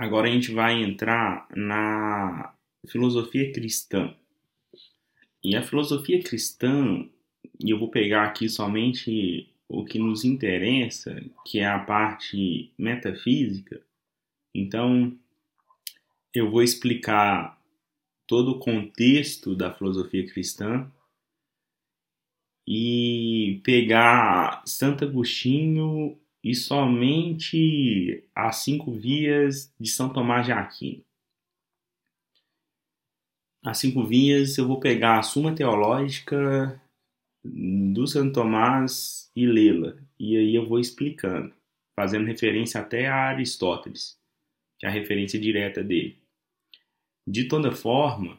Agora a gente vai entrar na filosofia cristã. E a filosofia cristã, e eu vou pegar aqui somente o que nos interessa, que é a parte metafísica. Então, eu vou explicar todo o contexto da filosofia cristã e pegar Santo Agostinho e somente as cinco vias de São Tomás de Aquino. As cinco vias eu vou pegar a Suma Teológica do Santo Tomás e lê-la. E aí eu vou explicando, fazendo referência até a Aristóteles, que é a referência direta dele. De toda forma,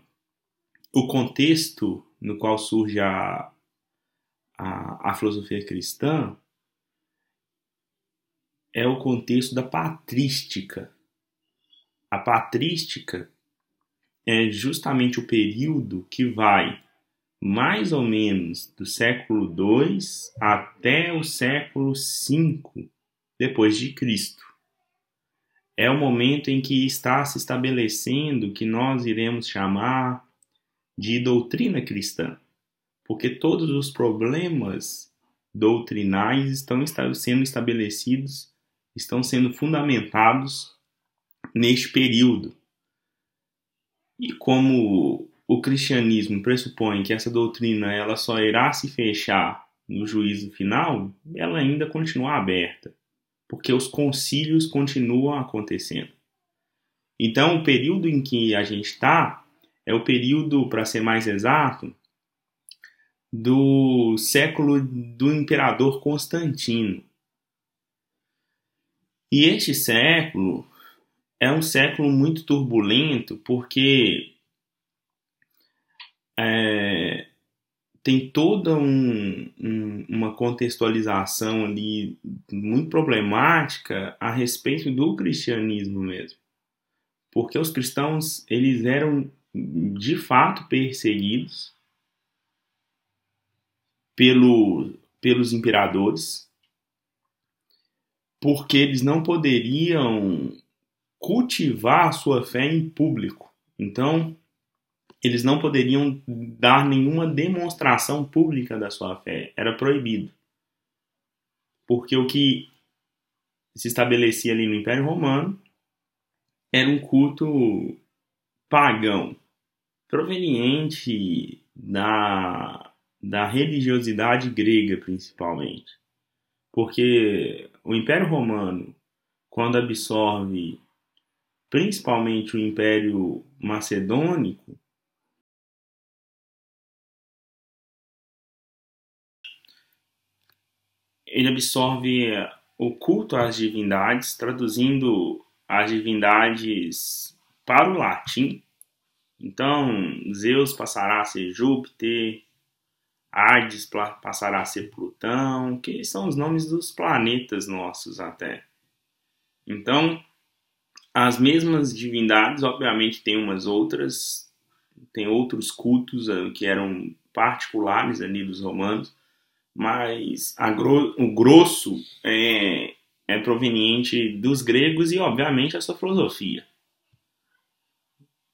o contexto no qual surge a, a, a filosofia cristã é o contexto da patrística. A patrística é justamente o período que vai mais ou menos do século II até o século V depois de Cristo. É o momento em que está se estabelecendo que nós iremos chamar de doutrina cristã, porque todos os problemas doutrinais estão sendo estabelecidos estão sendo fundamentados neste período. E como o cristianismo pressupõe que essa doutrina ela só irá se fechar no juízo final, ela ainda continua aberta, porque os concílios continuam acontecendo. Então, o período em que a gente está é o período, para ser mais exato, do século do imperador Constantino. E este século é um século muito turbulento porque é, tem toda um, um, uma contextualização ali muito problemática a respeito do cristianismo mesmo. Porque os cristãos, eles eram de fato perseguidos pelo, pelos imperadores, porque eles não poderiam cultivar sua fé em público. Então, eles não poderiam dar nenhuma demonstração pública da sua fé, era proibido. Porque o que se estabelecia ali no Império Romano era um culto pagão, proveniente da, da religiosidade grega, principalmente. Porque o Império Romano, quando absorve principalmente o Império Macedônico, ele absorve o culto às divindades, traduzindo as divindades para o latim. Então, Zeus passará a ser Júpiter, Hades passará a ser Plutão, que são os nomes dos planetas nossos até. Então, as mesmas divindades, obviamente, tem umas outras, tem outros cultos eh, que eram particulares ali dos romanos, mas gro o grosso é, é proveniente dos gregos e, obviamente, a sua filosofia.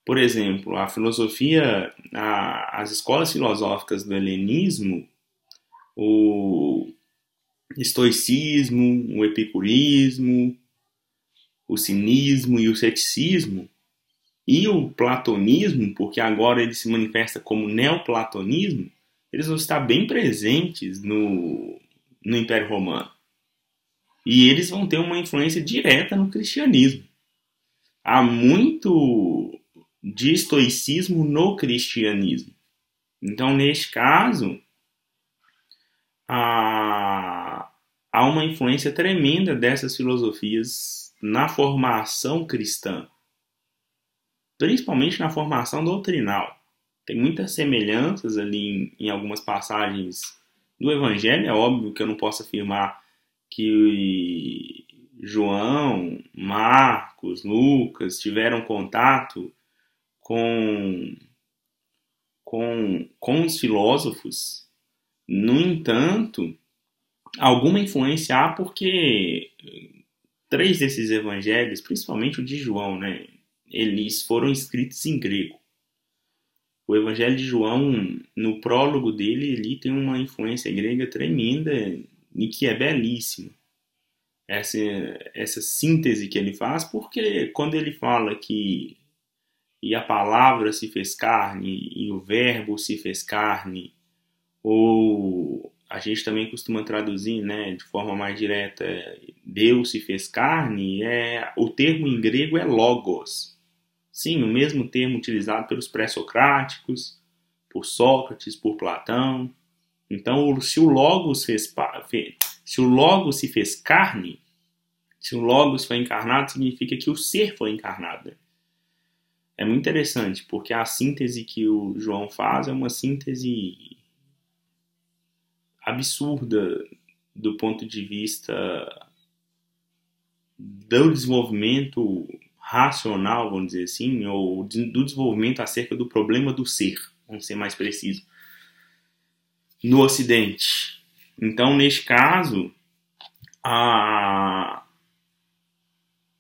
Por exemplo, a filosofia, a, as escolas filosóficas do helenismo, o estoicismo, o epicurismo, o cinismo e o ceticismo, e o platonismo, porque agora ele se manifesta como neoplatonismo, eles vão estar bem presentes no, no Império Romano. E eles vão ter uma influência direta no cristianismo. Há muito de estoicismo no cristianismo. Então, neste caso, há, há uma influência tremenda dessas filosofias na formação cristã, principalmente na formação doutrinal. Tem muitas semelhanças ali em, em algumas passagens do Evangelho. É óbvio que eu não posso afirmar que João, Marcos, Lucas tiveram contato com, com, com os filósofos. No entanto, alguma influência há porque três desses evangelhos, principalmente o de João, né, eles foram escritos em grego. O Evangelho de João, no prólogo dele, ele tem uma influência grega tremenda e que é belíssima. Essa, essa síntese que ele faz, porque quando ele fala que e a palavra se fez carne e o verbo se fez carne, ou a gente também costuma traduzir, né, de forma mais direta, Deus se fez carne, é o termo em grego é logos. Sim, o mesmo termo utilizado pelos pré-socráticos, por Sócrates, por Platão. Então, se o logos fez se o logos se fez carne, se o logos foi encarnado, significa que o ser foi encarnado. É muito interessante, porque a síntese que o João faz é uma síntese absurda do ponto de vista do desenvolvimento racional, vamos dizer assim, ou do desenvolvimento acerca do problema do ser, vamos ser mais preciso, no Ocidente. Então, neste caso, há,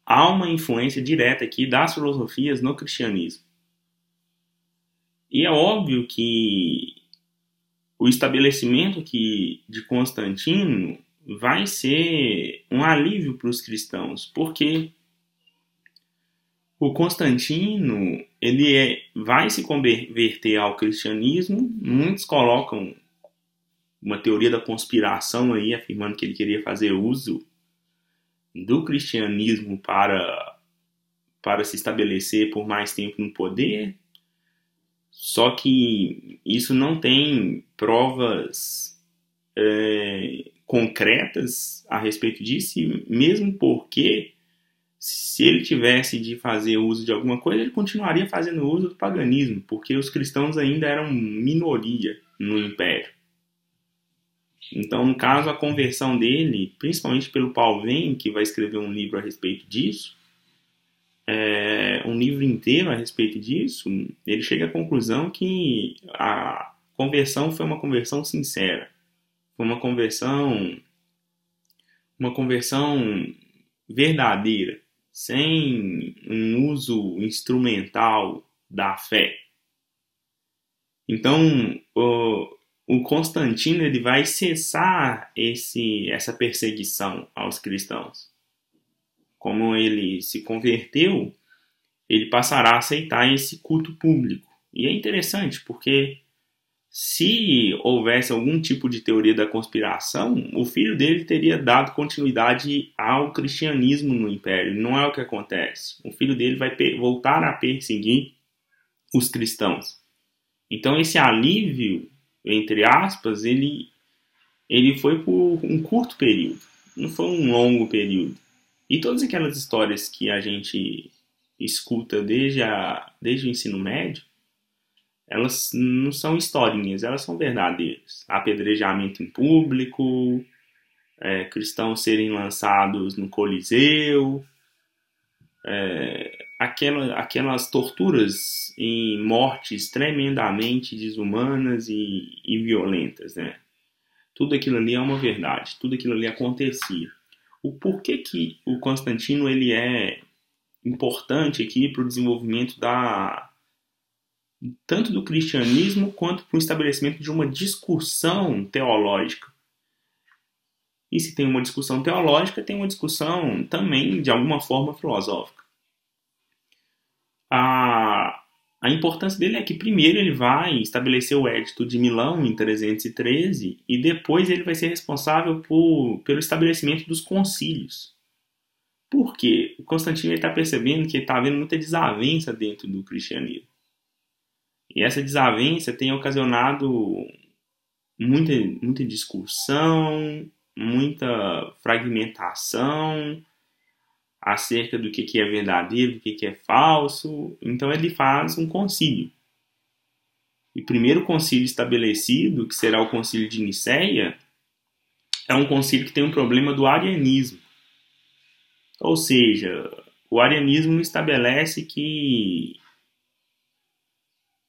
há uma influência direta aqui das filosofias no cristianismo. E é óbvio que o estabelecimento aqui de Constantino vai ser um alívio para os cristãos, porque o Constantino ele é, vai se converter ao cristianismo. Muitos colocam uma teoria da conspiração aí, afirmando que ele queria fazer uso do cristianismo para, para se estabelecer por mais tempo no poder. Só que isso não tem provas é, concretas a respeito disso, mesmo porque se ele tivesse de fazer uso de alguma coisa, ele continuaria fazendo uso do paganismo, porque os cristãos ainda eram minoria no império. Então, no caso, a conversão dele, principalmente pelo Vem, que vai escrever um livro a respeito disso, é, um livro inteiro a respeito disso, ele chega à conclusão que a conversão foi uma conversão sincera, foi uma conversão, uma conversão verdadeira, sem um uso instrumental da fé. Então, o, o Constantino ele vai cessar esse, essa perseguição aos cristãos. Como ele se converteu, ele passará a aceitar esse culto público. E é interessante porque se houvesse algum tipo de teoria da conspiração, o filho dele teria dado continuidade ao cristianismo no império. Não é o que acontece. O filho dele vai voltar a perseguir os cristãos. Então esse alívio, entre aspas, ele ele foi por um curto período, não foi um longo período. E todas aquelas histórias que a gente escuta desde, a, desde o ensino médio, elas não são historinhas, elas são verdadeiras. Apedrejamento em público, é, cristãos serem lançados no Coliseu, é, aquela, aquelas torturas e mortes tremendamente desumanas e, e violentas, né? Tudo aquilo ali é uma verdade, tudo aquilo ali acontecia. O porquê que o Constantino ele é importante aqui para o desenvolvimento da, tanto do cristianismo quanto para o estabelecimento de uma discussão teológica. E se tem uma discussão teológica, tem uma discussão também, de alguma forma, filosófica. A, a importância dele é que, primeiro, ele vai estabelecer o Edito de Milão em 313 e depois ele vai ser responsável por, pelo estabelecimento dos concílios. Por quê? O Constantino está percebendo que está havendo muita desavença dentro do cristianismo. E essa desavença tem ocasionado muita, muita discussão, muita fragmentação acerca do que, que é verdadeiro, do que, que é falso. Então ele faz um concílio. E o primeiro concílio estabelecido, que será o concílio de Nicéia, é um concílio que tem um problema do arianismo. Ou seja, o arianismo estabelece que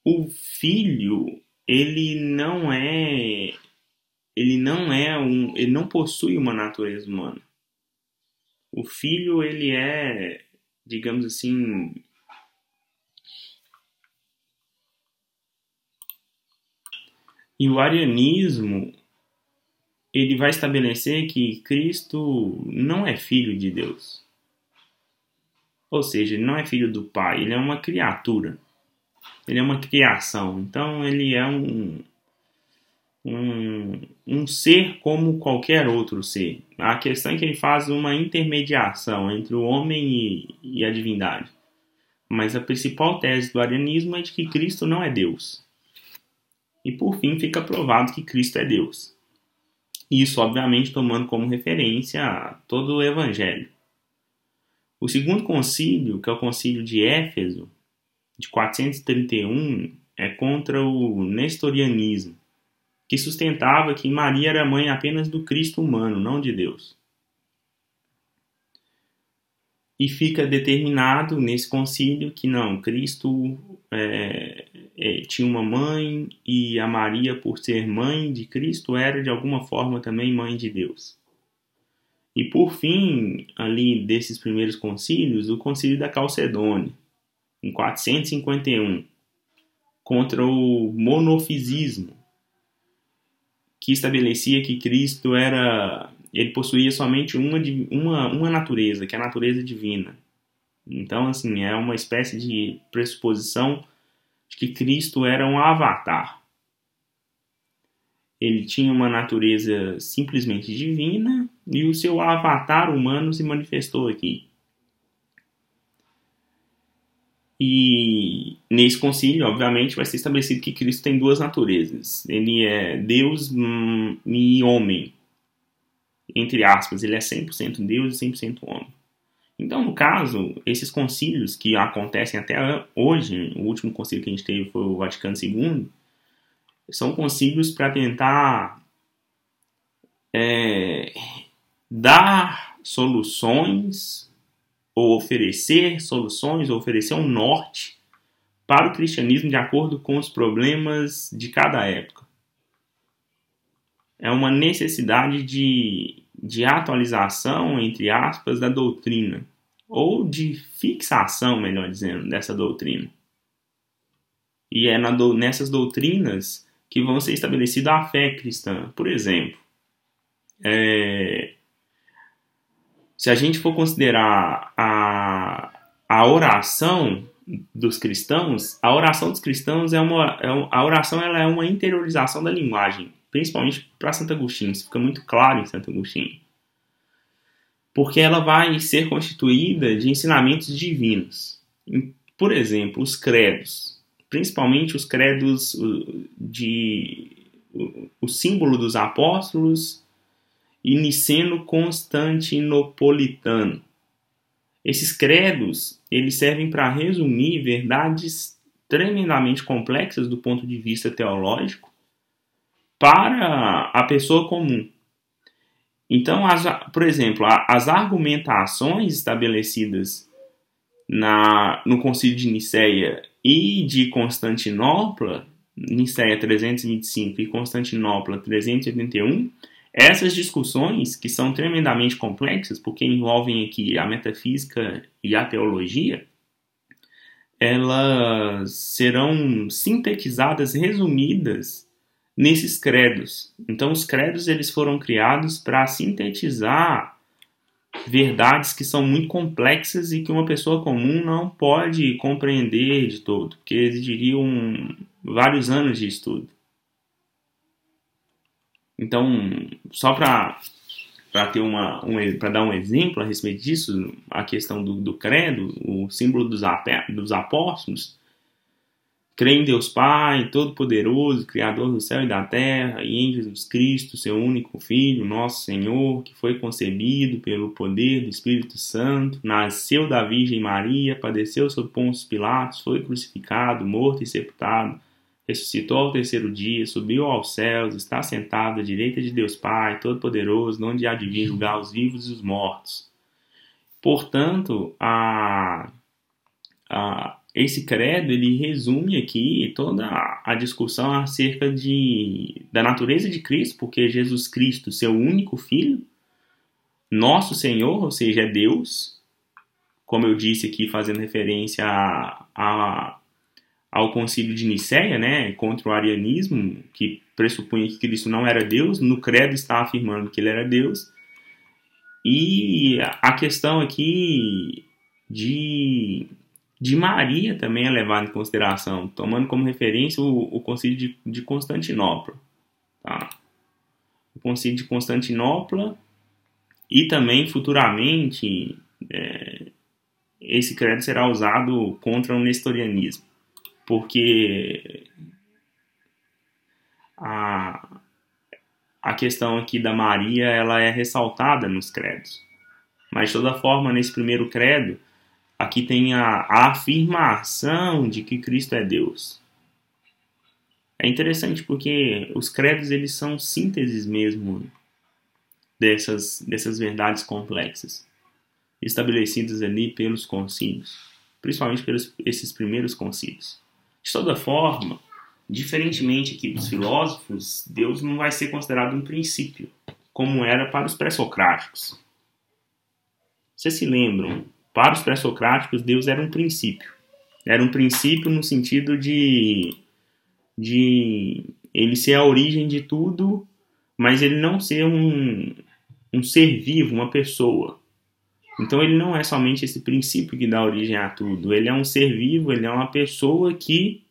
o filho ele não é ele não é um ele não possui uma natureza humana o filho ele é, digamos assim, e o arianismo ele vai estabelecer que Cristo não é filho de Deus. Ou seja, ele não é filho do Pai, ele é uma criatura. Ele é uma criação. Então ele é um, um, um ser como qualquer outro ser. A questão é que ele faz uma intermediação entre o homem e, e a divindade. Mas a principal tese do arianismo é de que Cristo não é Deus. E por fim fica provado que Cristo é Deus. Isso, obviamente, tomando como referência todo o Evangelho. O segundo concílio, que é o concílio de Éfeso, de 431, é contra o nestorianismo, que sustentava que Maria era mãe apenas do Cristo humano, não de Deus. E fica determinado nesse concílio que não, Cristo é, é, tinha uma mãe e a Maria, por ser mãe de Cristo, era de alguma forma também mãe de Deus. E por fim, ali desses primeiros concílios, o concílio da Calcedônia, em 451, contra o monofisismo, que estabelecia que Cristo era ele possuía somente uma, uma, uma natureza, que é a natureza divina. Então, assim, é uma espécie de pressuposição de que Cristo era um avatar. Ele tinha uma natureza simplesmente divina e o seu avatar humano se manifestou aqui. E nesse concílio, obviamente, vai ser estabelecido que Cristo tem duas naturezas. Ele é Deus hum, e homem. Entre aspas, ele é 100% Deus e 100% homem. Então, no caso, esses concílios que acontecem até hoje, o último concílio que a gente teve foi o Vaticano II, são concílios para tentar é, dar soluções, ou oferecer soluções, ou oferecer um norte para o cristianismo de acordo com os problemas de cada época. É uma necessidade de de atualização, entre aspas, da doutrina, ou de fixação, melhor dizendo, dessa doutrina. E é na do, nessas doutrinas que vão ser estabelecida a fé cristã. Por exemplo, é, se a gente for considerar a, a oração dos cristãos, a oração dos cristãos é uma, é a oração ela é uma interiorização da linguagem principalmente para Santo Agostinho, isso fica muito claro em Santo Agostinho. Porque ela vai ser constituída de ensinamentos divinos. Por exemplo, os credos, principalmente os credos de o símbolo dos apóstolos e niceno-constantinopolitano. Esses credos, eles servem para resumir verdades tremendamente complexas do ponto de vista teológico para a pessoa comum. Então, as, por exemplo, as argumentações estabelecidas na, no Concílio de Nicéia e de Constantinopla, Nicéia 325 e Constantinopla 381, essas discussões, que são tremendamente complexas, porque envolvem aqui a metafísica e a teologia, elas serão sintetizadas, resumidas nesses credos. Então, os credos eles foram criados para sintetizar verdades que são muito complexas e que uma pessoa comum não pode compreender de todo, porque exigiriam vários anos de estudo. Então, só para para ter uma um, para dar um exemplo a respeito disso, a questão do, do credo, o símbolo dos, dos apóstolos, Crê em Deus Pai, Todo-Poderoso, Criador do céu e da terra, e em Jesus Cristo, seu único Filho, nosso Senhor, que foi concebido pelo poder do Espírito Santo, nasceu da Virgem Maria, padeceu sob Pôncio Pilatos, foi crucificado, morto e sepultado, ressuscitou ao terceiro dia, subiu aos céus, está sentado à direita de Deus Pai, Todo-Poderoso, onde há de vir julgar os vivos e os mortos. Portanto, a, a, esse credo ele resume aqui toda a discussão acerca de, da natureza de Cristo, porque Jesus Cristo, seu único filho, nosso Senhor, ou seja, é Deus, como eu disse aqui, fazendo referência a, a, ao concílio de Nicéia, né, contra o arianismo, que pressupunha que Cristo não era Deus, no credo está afirmando que ele era Deus. E a questão aqui de, de Maria também é levada em consideração, tomando como referência o, o concílio de, de Constantinopla. Tá? O concílio de Constantinopla e também futuramente é, esse credo será usado contra o nestorianismo, porque a, a questão aqui da Maria ela é ressaltada nos credos. Mas de toda forma, nesse primeiro credo, aqui tem a, a afirmação de que Cristo é Deus. É interessante porque os credos eles são sínteses mesmo dessas, dessas verdades complexas, estabelecidas ali pelos concílios, principalmente pelos esses primeiros concílios. De toda forma, diferentemente aqui dos filósofos, Deus não vai ser considerado um princípio, como era para os pré-socráticos. Vocês se lembram? Para os pré-socráticos, Deus era um princípio. Era um princípio no sentido de, de ele ser a origem de tudo, mas ele não ser um, um ser vivo, uma pessoa. Então ele não é somente esse princípio que dá origem a tudo. Ele é um ser vivo, ele é uma pessoa que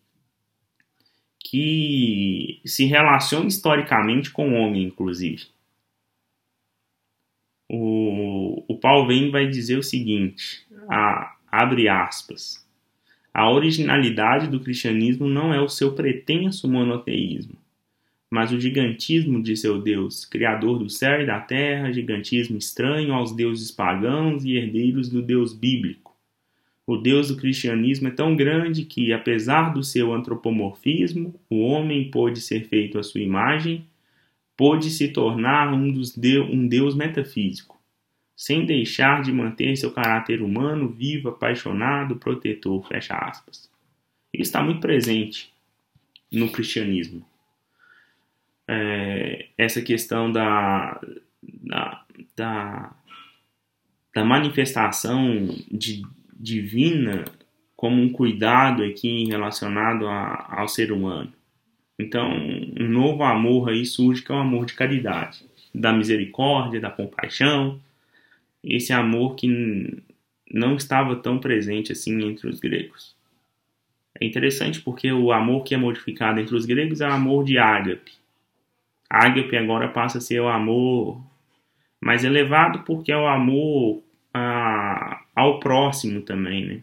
que se relaciona historicamente com o homem, inclusive. O, o Paulo vem vai dizer o seguinte, a, abre aspas, a originalidade do cristianismo não é o seu pretenso monoteísmo, mas o gigantismo de seu Deus, criador do céu e da terra, gigantismo estranho aos deuses pagãos e herdeiros do Deus bíblico. O Deus do cristianismo é tão grande que, apesar do seu antropomorfismo, o homem pôde ser feito à sua imagem, pôde se tornar um, dos de um Deus metafísico, sem deixar de manter seu caráter humano, vivo, apaixonado, protetor. Fecha aspas. Isso está muito presente no cristianismo é, essa questão da, da, da, da manifestação de, divina como um cuidado aqui relacionado a, ao ser humano. Então, um novo amor aí surge que é o amor de caridade, da misericórdia, da compaixão, esse amor que não estava tão presente assim entre os gregos. É interessante porque o amor que é modificado entre os gregos é o amor de ágape, Ágape agora passa a ser o amor mais elevado porque é o amor a, ao próximo também, né?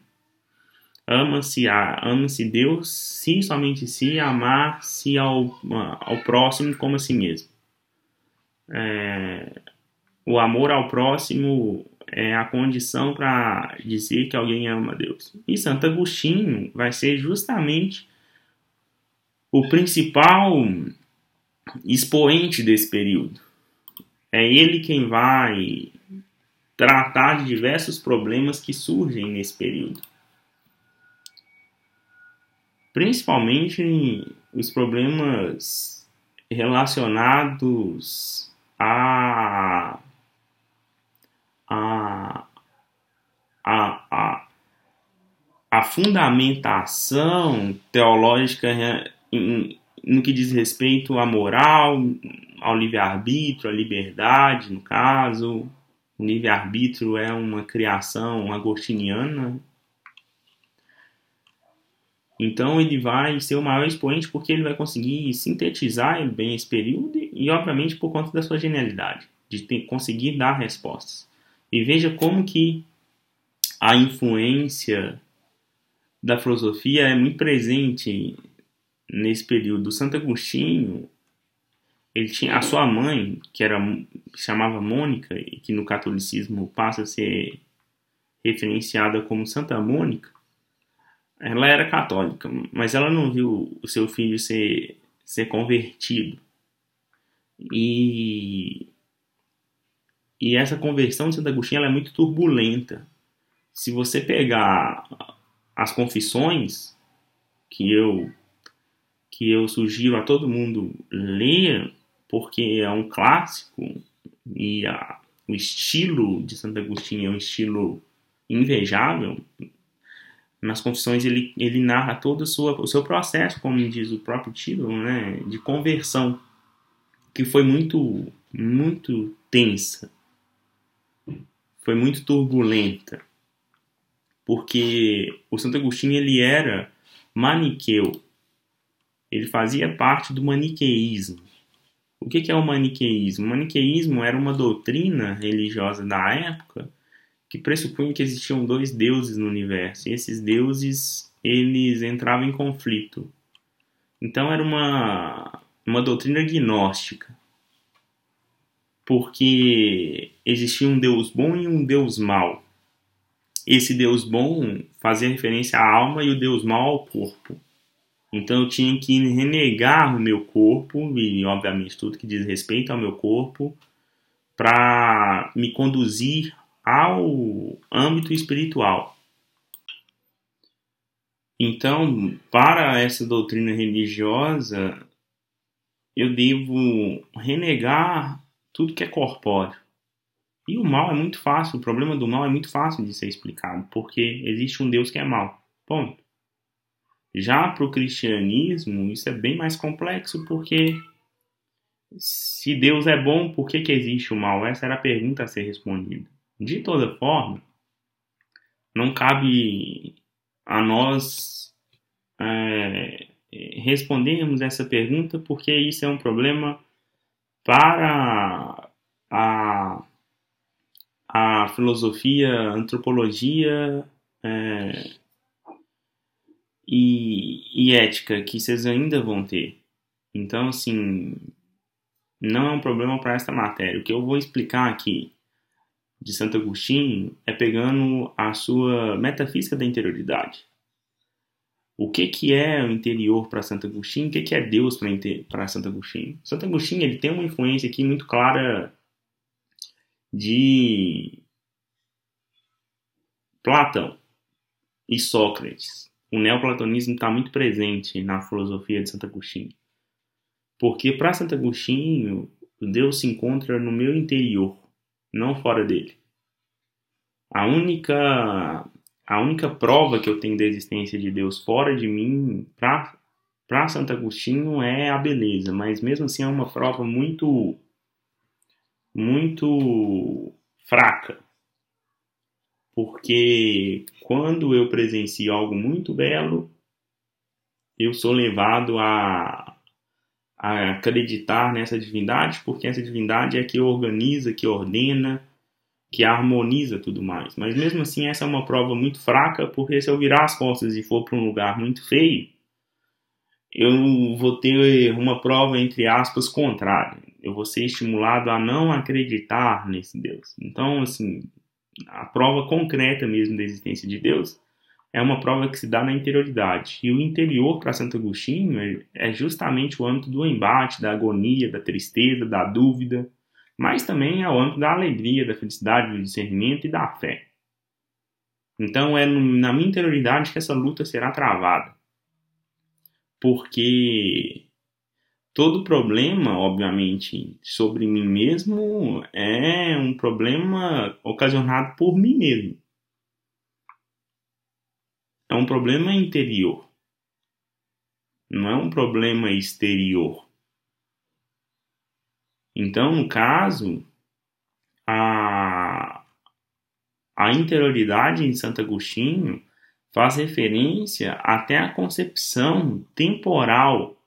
Ama-se ama-se Deus, se somente se, amar-se ao, ao próximo como a si mesmo. É, o amor ao próximo é a condição para dizer que alguém ama Deus. E Santo Agostinho vai ser justamente o principal expoente desse período. É ele quem vai tratar de diversos problemas que surgem nesse período. Principalmente os problemas relacionados a, a, a, a, a fundamentação teológica em, no que diz respeito à moral, ao livre-arbítrio, à liberdade, no caso. O livre-arbítrio é uma criação agostiniana. Então ele vai ser o maior expoente porque ele vai conseguir sintetizar bem esse período e, obviamente, por conta da sua genialidade, de ter, conseguir dar respostas. E veja como que a influência da filosofia é muito presente nesse período, Santo Agostinho, ele tinha a sua mãe, que era chamava Mônica e que no catolicismo passa a ser referenciada como Santa Mônica. Ela era católica, mas ela não viu o seu filho ser ser convertido. E e essa conversão de Santo Agostinho é muito turbulenta. Se você pegar as confissões que eu que eu sugiro a todo mundo ler, porque é um clássico e a, o estilo de Santo Agostinho é um estilo invejável, nas Confissões ele, ele narra todo sua, o seu processo, como diz o próprio título, né, de conversão, que foi muito, muito tensa, foi muito turbulenta, porque o Santo Agostinho ele era maniqueu, ele fazia parte do maniqueísmo. O que é o maniqueísmo? O maniqueísmo era uma doutrina religiosa da época que pressupunha que existiam dois deuses no universo, e esses deuses eles entravam em conflito. Então era uma, uma doutrina gnóstica, porque existia um Deus bom e um Deus mau. Esse Deus bom fazia referência à alma e o Deus mau ao corpo. Então eu tinha que renegar o meu corpo e, obviamente, tudo que diz respeito ao meu corpo para me conduzir ao âmbito espiritual. Então, para essa doutrina religiosa, eu devo renegar tudo que é corpóreo. E o mal é muito fácil, o problema do mal é muito fácil de ser explicado, porque existe um Deus que é mal. Ponto. Já para o cristianismo, isso é bem mais complexo, porque se Deus é bom, por que, que existe o mal? Essa era a pergunta a ser respondida. De toda forma, não cabe a nós é, respondermos essa pergunta, porque isso é um problema para a, a filosofia, antropologia é, e, e ética que vocês ainda vão ter. Então, assim, não é um problema para esta matéria. O que eu vou explicar aqui de Santo Agostinho é pegando a sua metafísica da interioridade. O que, que é o interior para Santo Agostinho? O que, que é Deus para Santo Agostinho? Santo Agostinho ele tem uma influência aqui muito clara de Platão e Sócrates. O neoplatonismo está muito presente na filosofia de Santo Agostinho. Porque para Santo Agostinho, Deus se encontra no meu interior não fora dele. A única a única prova que eu tenho da existência de Deus fora de mim para Santo Agostinho é a beleza, mas mesmo assim é uma prova muito muito fraca. Porque quando eu presencio algo muito belo, eu sou levado a a acreditar nessa divindade, porque essa divindade é que organiza, que ordena, que harmoniza tudo mais. Mas mesmo assim, essa é uma prova muito fraca, porque se eu virar as costas e for para um lugar muito feio, eu vou ter uma prova, entre aspas, contrária. Eu vou ser estimulado a não acreditar nesse Deus. Então, assim, a prova concreta mesmo da existência de Deus é uma prova que se dá na interioridade. E o interior para Santo Agostinho é, é justamente o âmbito do embate, da agonia, da tristeza, da dúvida, mas também é o âmbito da alegria, da felicidade, do discernimento e da fé. Então é na minha interioridade que essa luta será travada. Porque todo problema, obviamente, sobre mim mesmo é um problema ocasionado por mim mesmo é um problema interior, não é um problema exterior. Então, no caso, a, a interioridade em Santo Agostinho faz referência até à concepção temporal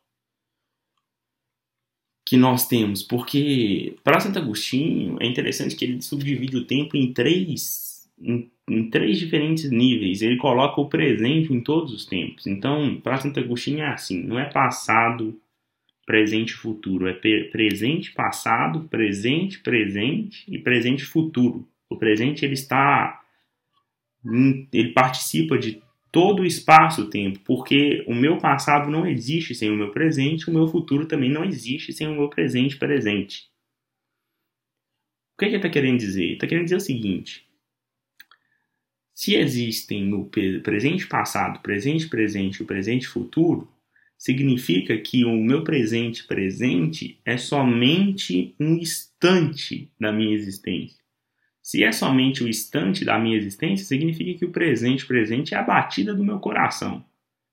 que nós temos, porque para Santo Agostinho é interessante que ele subdivide o tempo em três, em em três diferentes níveis. Ele coloca o presente em todos os tempos. Então, para Santo Agostinho é assim: não é passado, presente futuro. É presente, passado, presente, presente e presente futuro. O presente ele está. Ele participa de todo o espaço-tempo, porque o meu passado não existe sem o meu presente, o meu futuro também não existe sem o meu presente presente. O que, é que ele está querendo dizer? Ele está querendo dizer o seguinte: se existem no presente passado, presente presente e o presente futuro, significa que o meu presente presente é somente um instante da minha existência. Se é somente o instante da minha existência, significa que o presente presente é a batida do meu coração.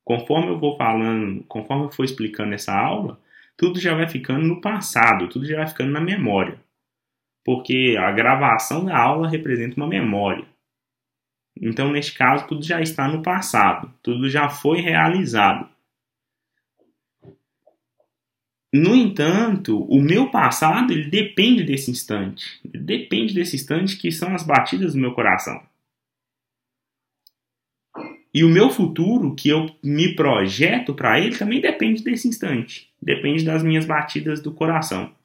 Conforme eu vou falando, conforme eu for explicando essa aula, tudo já vai ficando no passado, tudo já vai ficando na memória. Porque a gravação da aula representa uma memória. Então, neste caso, tudo já está no passado, tudo já foi realizado. No entanto, o meu passado ele depende desse instante. Depende desse instante que são as batidas do meu coração. E o meu futuro, que eu me projeto para ele, também depende desse instante. Depende das minhas batidas do coração.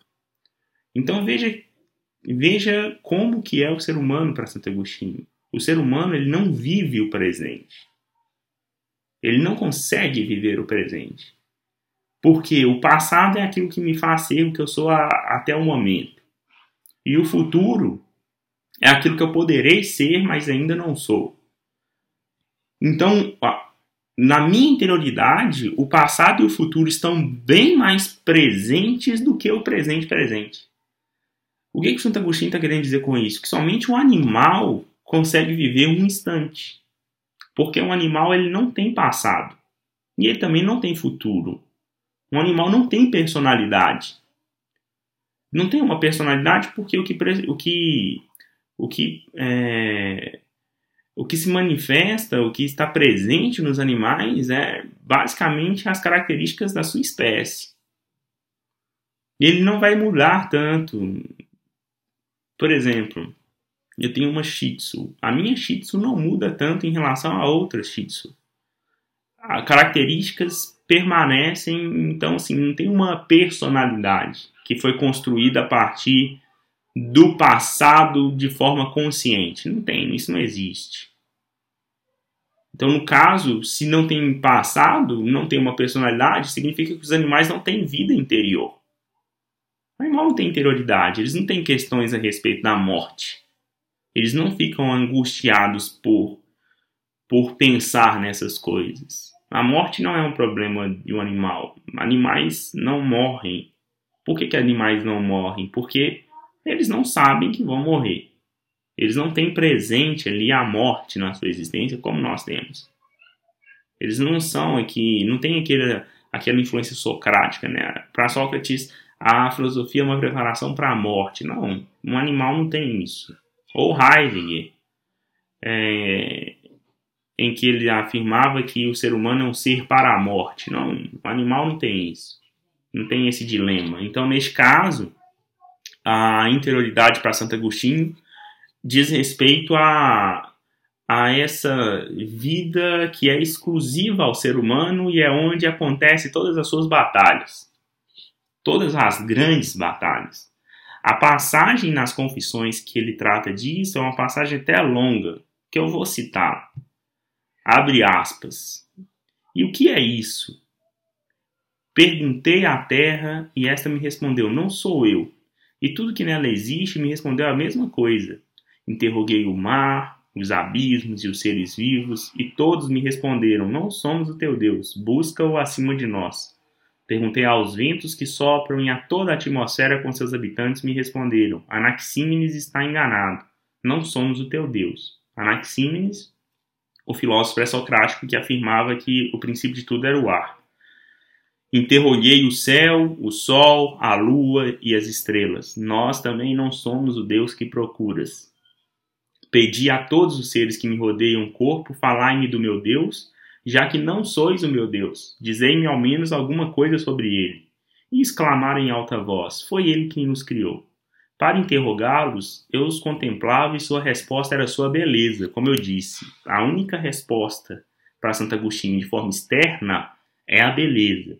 Então veja, veja como que é o ser humano para Santo Agostinho. O ser humano ele não vive o presente. Ele não consegue viver o presente. Porque o passado é aquilo que me faz ser o que eu sou a, até o momento. E o futuro é aquilo que eu poderei ser, mas ainda não sou. Então, na minha interioridade, o passado e o futuro estão bem mais presentes do que o presente presente. O que, que o Santo Agostinho está querendo dizer com isso? Que somente um animal consegue viver um instante. Porque um animal ele não tem passado. E ele também não tem futuro. Um animal não tem personalidade. Não tem uma personalidade porque o que, o que, o que, é, o que se manifesta, o que está presente nos animais é basicamente as características da sua espécie. Ele não vai mudar tanto. Por exemplo, eu tenho uma Shih Tzu. A minha Shih Tzu não muda tanto em relação a outras Shih Tzu. As características permanecem, então assim, não tem uma personalidade que foi construída a partir do passado de forma consciente. Não tem, isso não existe. Então, no caso, se não tem passado, não tem uma personalidade, significa que os animais não têm vida interior. O animal não tem interioridade, eles não têm questões a respeito da morte. Eles não ficam angustiados por, por pensar nessas coisas. A morte não é um problema de um animal. Animais não morrem. Por que, que animais não morrem? Porque eles não sabem que vão morrer. Eles não têm presente ali a morte na sua existência como nós temos. Eles não são aqui, não tem aquele, aquela influência socrática, né? Para Sócrates, a filosofia é uma preparação para a morte. Não, um animal não tem isso. Ou Heidegger, é, em que ele afirmava que o ser humano é um ser para a morte. Não, o animal não tem isso. Não tem esse dilema. Então, neste caso, a interioridade para Santo Agostinho diz respeito a, a essa vida que é exclusiva ao ser humano e é onde acontece todas as suas batalhas. Todas as grandes batalhas. A passagem nas confissões que ele trata disso é uma passagem até longa, que eu vou citar. Abre aspas. E o que é isso? Perguntei à terra e esta me respondeu: Não sou eu. E tudo que nela existe me respondeu a mesma coisa. Interroguei o mar, os abismos e os seres vivos, e todos me responderam: Não somos o teu Deus, busca-o acima de nós. Perguntei aos ventos que sopram e a toda a atmosfera com seus habitantes me responderam: Anaxímenes está enganado, não somos o teu Deus. Anaxímenes, o filósofo pré-socrático que afirmava que o princípio de tudo era o ar. Interroguei o céu, o sol, a lua e as estrelas. Nós também não somos o Deus que procuras. Pedi a todos os seres que me rodeiam o corpo, falai-me do meu Deus, já que não sois o meu Deus. Dizei-me ao menos alguma coisa sobre ele. E exclamaram em alta voz: Foi ele quem nos criou. Para interrogá-los, eu os contemplava e sua resposta era sua beleza. Como eu disse, a única resposta para Santo Agostinho de forma externa é a beleza.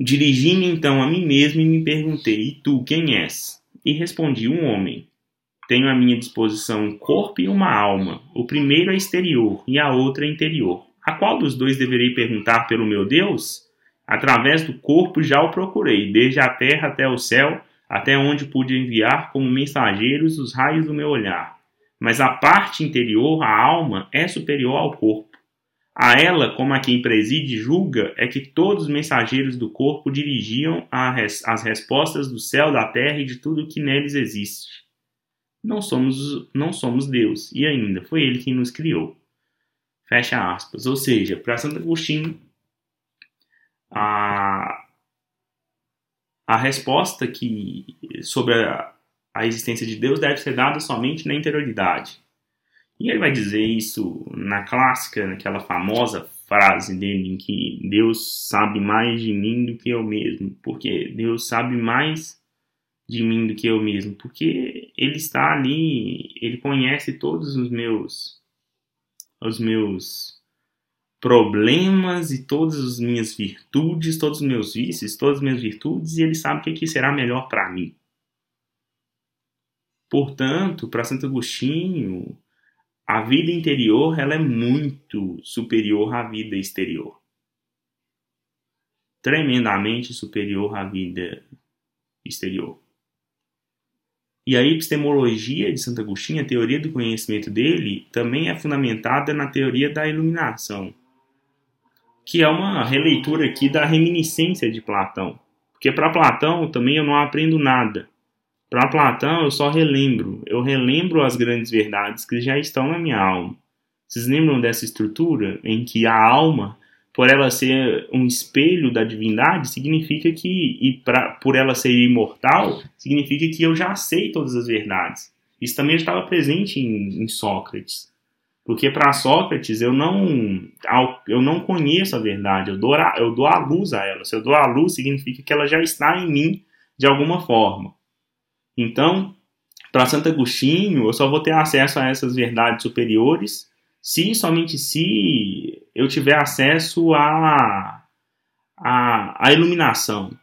Dirigi-me então a mim mesmo e me perguntei: E tu quem és? E respondi: Um homem. Tenho à minha disposição um corpo e uma alma. O primeiro é exterior e a outra é interior. A qual dos dois deverei perguntar pelo meu Deus? Através do corpo já o procurei, desde a terra até o céu até onde pude enviar como mensageiros os raios do meu olhar. Mas a parte interior, a alma, é superior ao corpo. A ela, como a quem preside julga, é que todos os mensageiros do corpo dirigiam as respostas do céu, da terra e de tudo que neles existe. não somos, não somos Deus. E ainda, foi Ele quem nos criou. Fecha aspas. Ou seja, para Santo Agostinho, a, a resposta que sobre a, a existência de Deus deve ser dada somente na interioridade. E ele vai dizer isso na clássica, naquela famosa frase dele em que Deus sabe mais de mim do que eu mesmo. Porque Deus sabe mais de mim do que eu mesmo. Porque Ele está ali, Ele conhece todos os meus, os meus problemas e todas as minhas virtudes, todos os meus vícios, todas as minhas virtudes, e Ele sabe o que, que será melhor para mim. Portanto, para Santo Agostinho, a vida interior ela é muito superior à vida exterior. Tremendamente superior à vida exterior. E a epistemologia de Santo Agostinho, a teoria do conhecimento dele, também é fundamentada na teoria da iluminação, que é uma releitura aqui da reminiscência de Platão. Porque para Platão também eu não aprendo nada. Para Platão, eu só relembro, eu relembro as grandes verdades que já estão na minha alma. Vocês lembram dessa estrutura em que a alma, por ela ser um espelho da divindade, significa que, e pra, por ela ser imortal, significa que eu já sei todas as verdades. Isso também estava presente em, em Sócrates. Porque para Sócrates eu não, eu não conheço a verdade, eu dou a, eu dou a luz a ela. Se eu dou a luz, significa que ela já está em mim de alguma forma. Então, para Santo Agostinho, eu só vou ter acesso a essas verdades superiores se somente se eu tiver acesso à a, a, iluminação,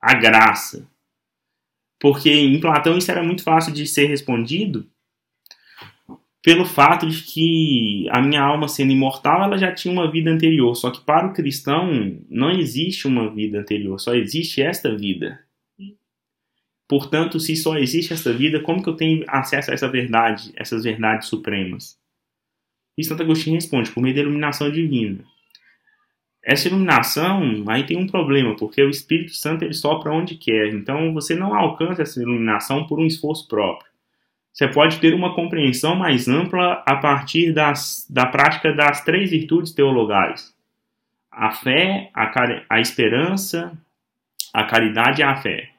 à graça. Porque em Platão isso era muito fácil de ser respondido pelo fato de que a minha alma sendo imortal, ela já tinha uma vida anterior. Só que para o cristão não existe uma vida anterior, só existe esta vida. Portanto, se só existe essa vida, como que eu tenho acesso a essa verdade, essas verdades supremas? E Santo Agostinho responde, por meio da iluminação divina. Essa iluminação, aí tem um problema, porque o Espírito Santo ele sopra onde quer. Então, você não alcança essa iluminação por um esforço próprio. Você pode ter uma compreensão mais ampla a partir das, da prática das três virtudes teologais: a fé, a, a esperança, a caridade e a fé.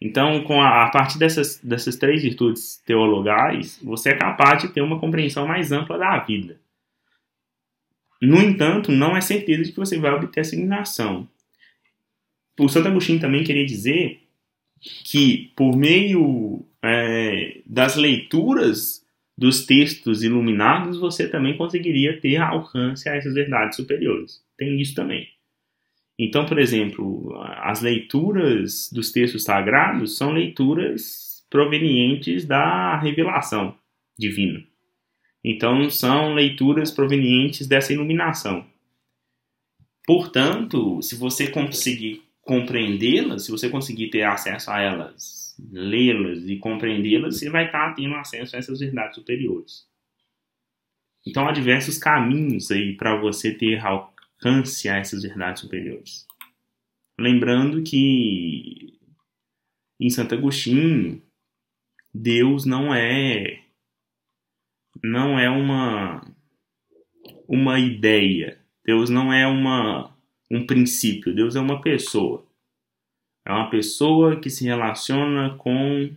Então, com a, a partir dessas, dessas três virtudes teologais, você é capaz de ter uma compreensão mais ampla da vida. No entanto, não é certeza de que você vai obter essa iluminação. O Santo Agostinho também queria dizer que, por meio é, das leituras dos textos iluminados, você também conseguiria ter alcance a essas verdades superiores. Tem isso também. Então, por exemplo, as leituras dos textos sagrados são leituras provenientes da revelação divina. Então, são leituras provenientes dessa iluminação. Portanto, se você conseguir compreendê-las, se você conseguir ter acesso a elas, lê-las e compreendê-las, você vai estar tendo acesso a essas verdades superiores. Então, há diversos caminhos aí para você ter alcance a essas verdades superiores. Lembrando que em Santo Agostinho, Deus não é não é uma uma ideia. Deus não é uma um princípio. Deus é uma pessoa. É uma pessoa que se relaciona com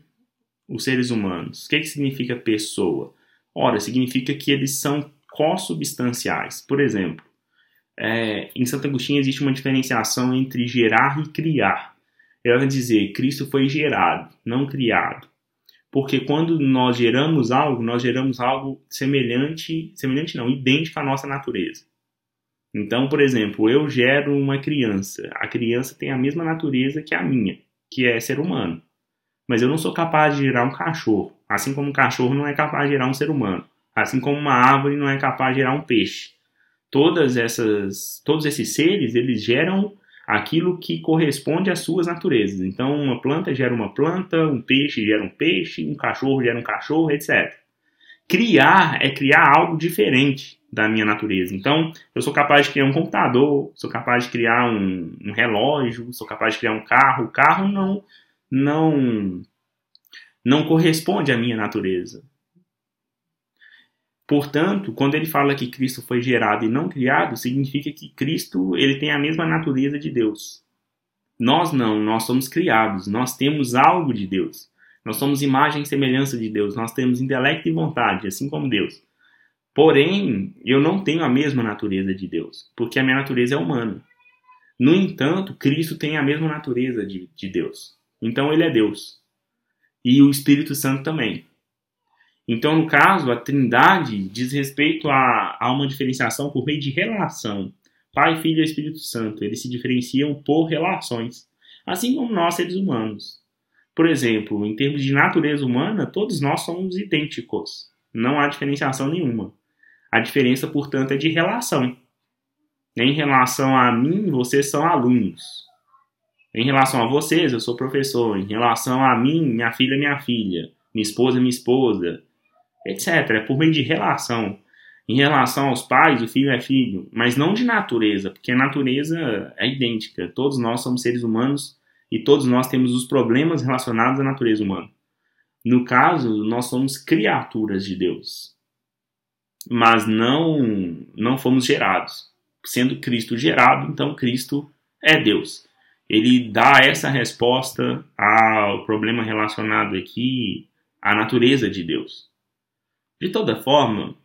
os seres humanos. O que, que significa pessoa? Ora, significa que eles são co-substanciais. Por exemplo, é, em Santo Agostinho existe uma diferenciação entre gerar e criar. Ela vai dizer, Cristo foi gerado, não criado. Porque quando nós geramos algo, nós geramos algo semelhante, semelhante não, idêntico à nossa natureza. Então, por exemplo, eu gero uma criança. A criança tem a mesma natureza que a minha, que é ser humano. Mas eu não sou capaz de gerar um cachorro, assim como um cachorro não é capaz de gerar um ser humano, assim como uma árvore não é capaz de gerar um peixe todas essas, todos esses seres, eles geram aquilo que corresponde às suas naturezas. Então, uma planta gera uma planta, um peixe gera um peixe, um cachorro gera um cachorro, etc. Criar é criar algo diferente da minha natureza. Então, eu sou capaz de criar um computador, sou capaz de criar um, um relógio, sou capaz de criar um carro. O carro não, não, não corresponde à minha natureza. Portanto, quando ele fala que Cristo foi gerado e não criado, significa que Cristo ele tem a mesma natureza de Deus. Nós não, nós somos criados, nós temos algo de Deus. Nós somos imagem e semelhança de Deus, nós temos intelecto e vontade, assim como Deus. Porém, eu não tenho a mesma natureza de Deus, porque a minha natureza é humana. No entanto, Cristo tem a mesma natureza de, de Deus. Então, ele é Deus. E o Espírito Santo também. Então, no caso, a Trindade diz respeito a, a uma diferenciação por meio de relação. Pai, Filho e Espírito Santo, eles se diferenciam por relações, assim como nós, seres humanos. Por exemplo, em termos de natureza humana, todos nós somos idênticos. Não há diferenciação nenhuma. A diferença, portanto, é de relação. Em relação a mim, vocês são alunos. Em relação a vocês, eu sou professor. Em relação a mim, minha filha é minha filha. Minha esposa é minha esposa etc. É por meio de relação. Em relação aos pais, o filho é filho, mas não de natureza, porque a natureza é idêntica. Todos nós somos seres humanos e todos nós temos os problemas relacionados à natureza humana. No caso, nós somos criaturas de Deus, mas não não fomos gerados. Sendo Cristo gerado, então Cristo é Deus. Ele dá essa resposta ao problema relacionado aqui à natureza de Deus. De toda forma,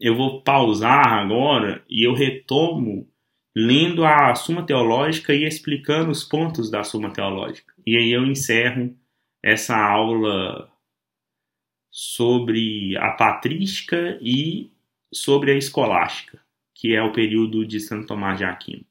eu vou pausar agora e eu retomo lendo a Suma Teológica e explicando os pontos da Suma Teológica. E aí eu encerro essa aula sobre a patrística e sobre a escolástica, que é o período de Santo Tomás de Aquino.